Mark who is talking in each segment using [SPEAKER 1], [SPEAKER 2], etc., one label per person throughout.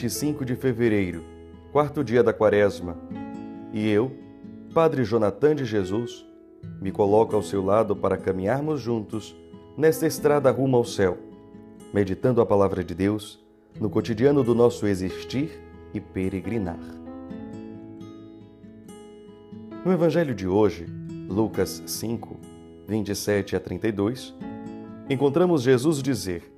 [SPEAKER 1] 25 de fevereiro, quarto dia da quaresma, e eu, Padre Jonathan de Jesus, me coloco ao seu lado para caminharmos juntos nesta estrada rumo ao céu, meditando a palavra de Deus no cotidiano do nosso existir e peregrinar. No Evangelho de hoje, Lucas 5, 27 a 32, encontramos Jesus dizer: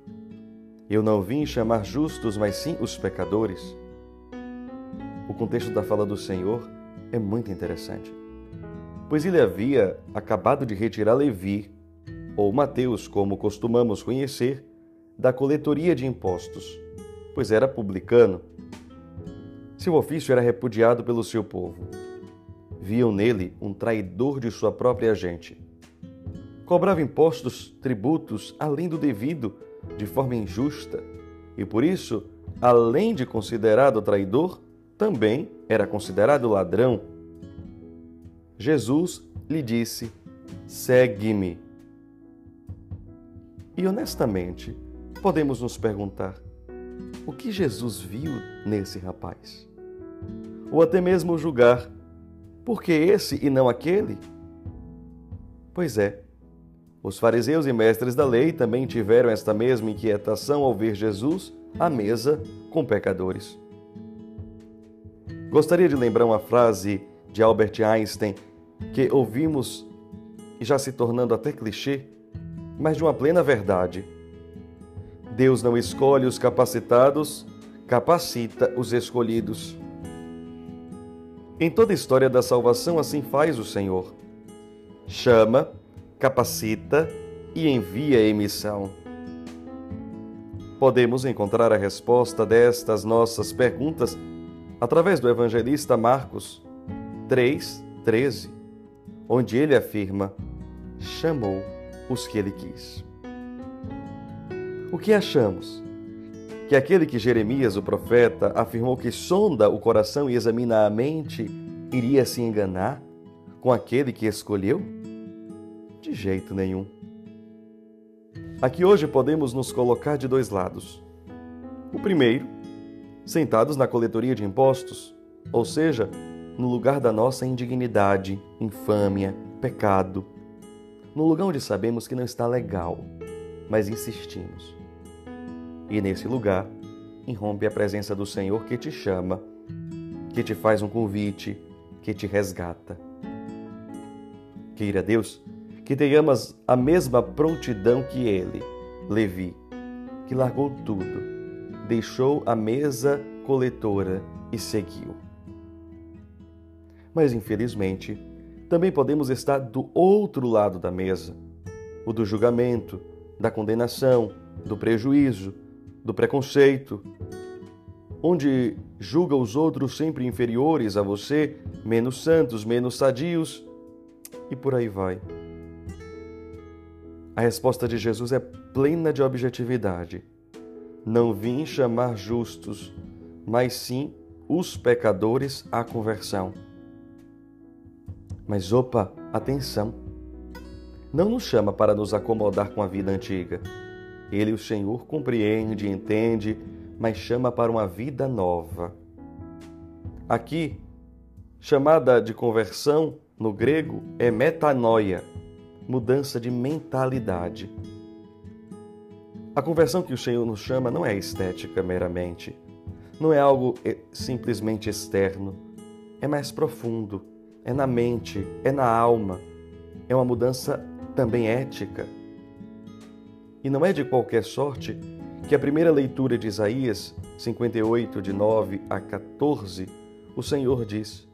[SPEAKER 1] Eu não vim chamar justos, mas sim os pecadores. O contexto da fala do Senhor é muito interessante, pois ele havia acabado de retirar Levi, ou Mateus, como costumamos conhecer, da coletoria de impostos, pois era publicano. Seu ofício era repudiado pelo seu povo. Viam nele um traidor de sua própria gente. Cobrava impostos, tributos, além do devido, de forma injusta, e por isso, além de considerado traidor, também era considerado ladrão. Jesus lhe disse: Segue-me. E honestamente, podemos nos perguntar: o que Jesus viu nesse rapaz? Ou até mesmo julgar: por que esse e não aquele? Pois é, os fariseus e mestres da lei também tiveram esta mesma inquietação ao ver Jesus à mesa com pecadores. Gostaria de lembrar uma frase de Albert Einstein que ouvimos e já se tornando até clichê, mas de uma plena verdade. Deus não escolhe os capacitados, capacita os escolhidos. Em toda a história da salvação, assim faz o Senhor. Chama, capacita e envia em missão. Podemos encontrar a resposta destas nossas perguntas através do evangelista Marcos 3:13, onde ele afirma: chamou os que ele quis. O que achamos? Que aquele que Jeremias, o profeta, afirmou que sonda o coração e examina a mente, iria se enganar com aquele que escolheu? De jeito nenhum. Aqui hoje podemos nos colocar de dois lados. O primeiro, sentados na coletoria de impostos, ou seja, no lugar da nossa indignidade, infâmia, pecado, no lugar onde sabemos que não está legal, mas insistimos. E nesse lugar, irrompe a presença do Senhor que te chama, que te faz um convite, que te resgata. Queira Deus que tenhamos a mesma prontidão que ele, Levi, que largou tudo, deixou a mesa coletora e seguiu. Mas infelizmente, também podemos estar do outro lado da mesa, o do julgamento, da condenação, do prejuízo, do preconceito, onde julga os outros sempre inferiores a você, menos santos, menos sadios, e por aí vai. A resposta de Jesus é plena de objetividade. Não vim chamar justos, mas sim os pecadores à conversão. Mas opa, atenção! Não nos chama para nos acomodar com a vida antiga ele, o Senhor, compreende, entende, mas chama para uma vida nova. Aqui, chamada de conversão no grego é metanoia, mudança de mentalidade. A conversão que o Senhor nos chama não é estética meramente, não é algo eh, simplesmente externo, é mais profundo, é na mente, é na alma, é uma mudança também ética. E não é de qualquer sorte que a primeira leitura de Isaías 58, de 9 a 14, o Senhor diz: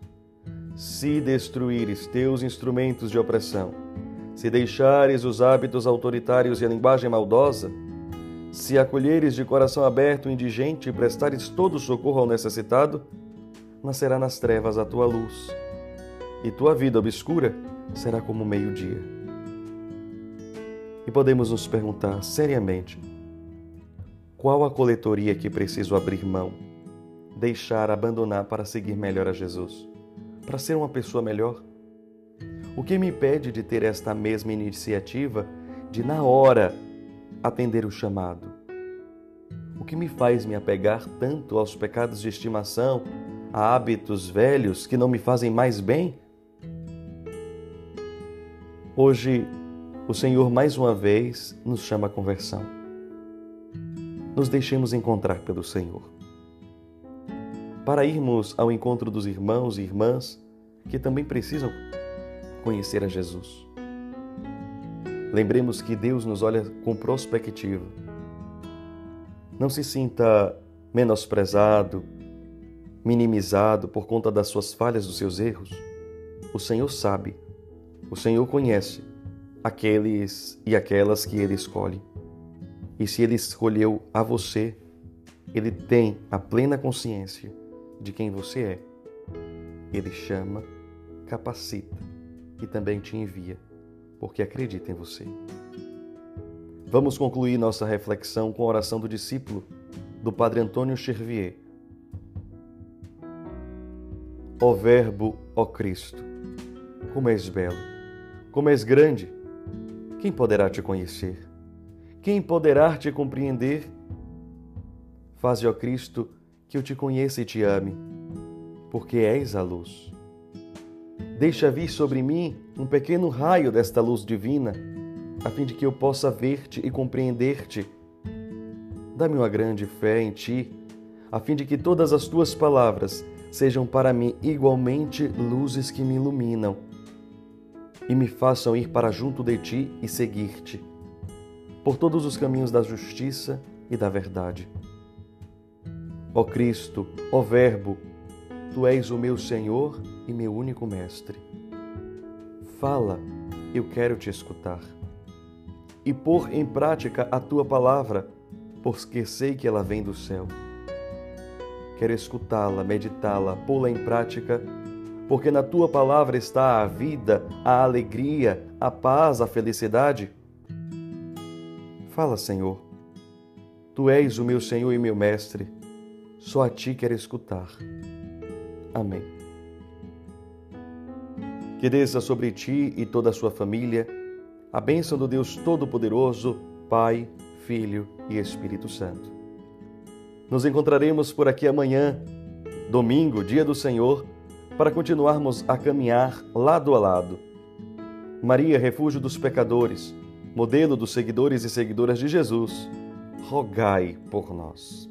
[SPEAKER 1] Se destruíres teus instrumentos de opressão, se deixares os hábitos autoritários e a linguagem maldosa, se acolheres de coração aberto o indigente e prestares todo o socorro ao necessitado, nascerá nas trevas a tua luz, e tua vida obscura será como meio-dia. E podemos nos perguntar seriamente: qual a coletoria que preciso abrir mão, deixar, abandonar para seguir melhor a Jesus? Para ser uma pessoa melhor? O que me impede de ter esta mesma iniciativa de, na hora, atender o chamado? O que me faz me apegar tanto aos pecados de estimação, a hábitos velhos que não me fazem mais bem? Hoje, o Senhor mais uma vez nos chama à conversão. Nos deixemos encontrar pelo Senhor. Para irmos ao encontro dos irmãos e irmãs que também precisam conhecer a Jesus. Lembremos que Deus nos olha com prospectiva. Não se sinta menosprezado, minimizado por conta das suas falhas, dos seus erros. O Senhor sabe, o Senhor conhece aqueles e aquelas que Ele escolhe. E se Ele escolheu a você, Ele tem a plena consciência de quem você é. Ele chama, capacita e também te envia, porque acredita em você. Vamos concluir nossa reflexão com a oração do discípulo do Padre Antônio Chervier. Ó Verbo, ó Cristo, como és belo, como és grande, quem poderá te conhecer? Quem poderá te compreender? Faze, ó Cristo, que eu te conheça e te ame, porque és a luz. Deixa vir sobre mim um pequeno raio desta luz divina, a fim de que eu possa ver-te e compreender-te. Dá-me uma grande fé em ti, a fim de que todas as tuas palavras sejam para mim igualmente luzes que me iluminam e me façam ir para junto de ti e seguir-te, por todos os caminhos da justiça e da verdade. Ó Cristo, ó Verbo, tu és o meu Senhor e meu único Mestre. Fala, eu quero te escutar. E pôr em prática a tua palavra, porque sei que ela vem do céu. Quero escutá-la, meditá-la, pô-la em prática, porque na tua palavra está a vida, a alegria, a paz, a felicidade. Fala, Senhor. Tu és o meu Senhor e meu Mestre. Só a ti quero escutar. Amém. Que desça sobre ti e toda a sua família a bênção do Deus Todo-Poderoso, Pai, Filho e Espírito Santo. Nos encontraremos por aqui amanhã, domingo, dia do Senhor, para continuarmos a caminhar lado a lado. Maria, refúgio dos pecadores, modelo dos seguidores e seguidoras de Jesus, rogai por nós.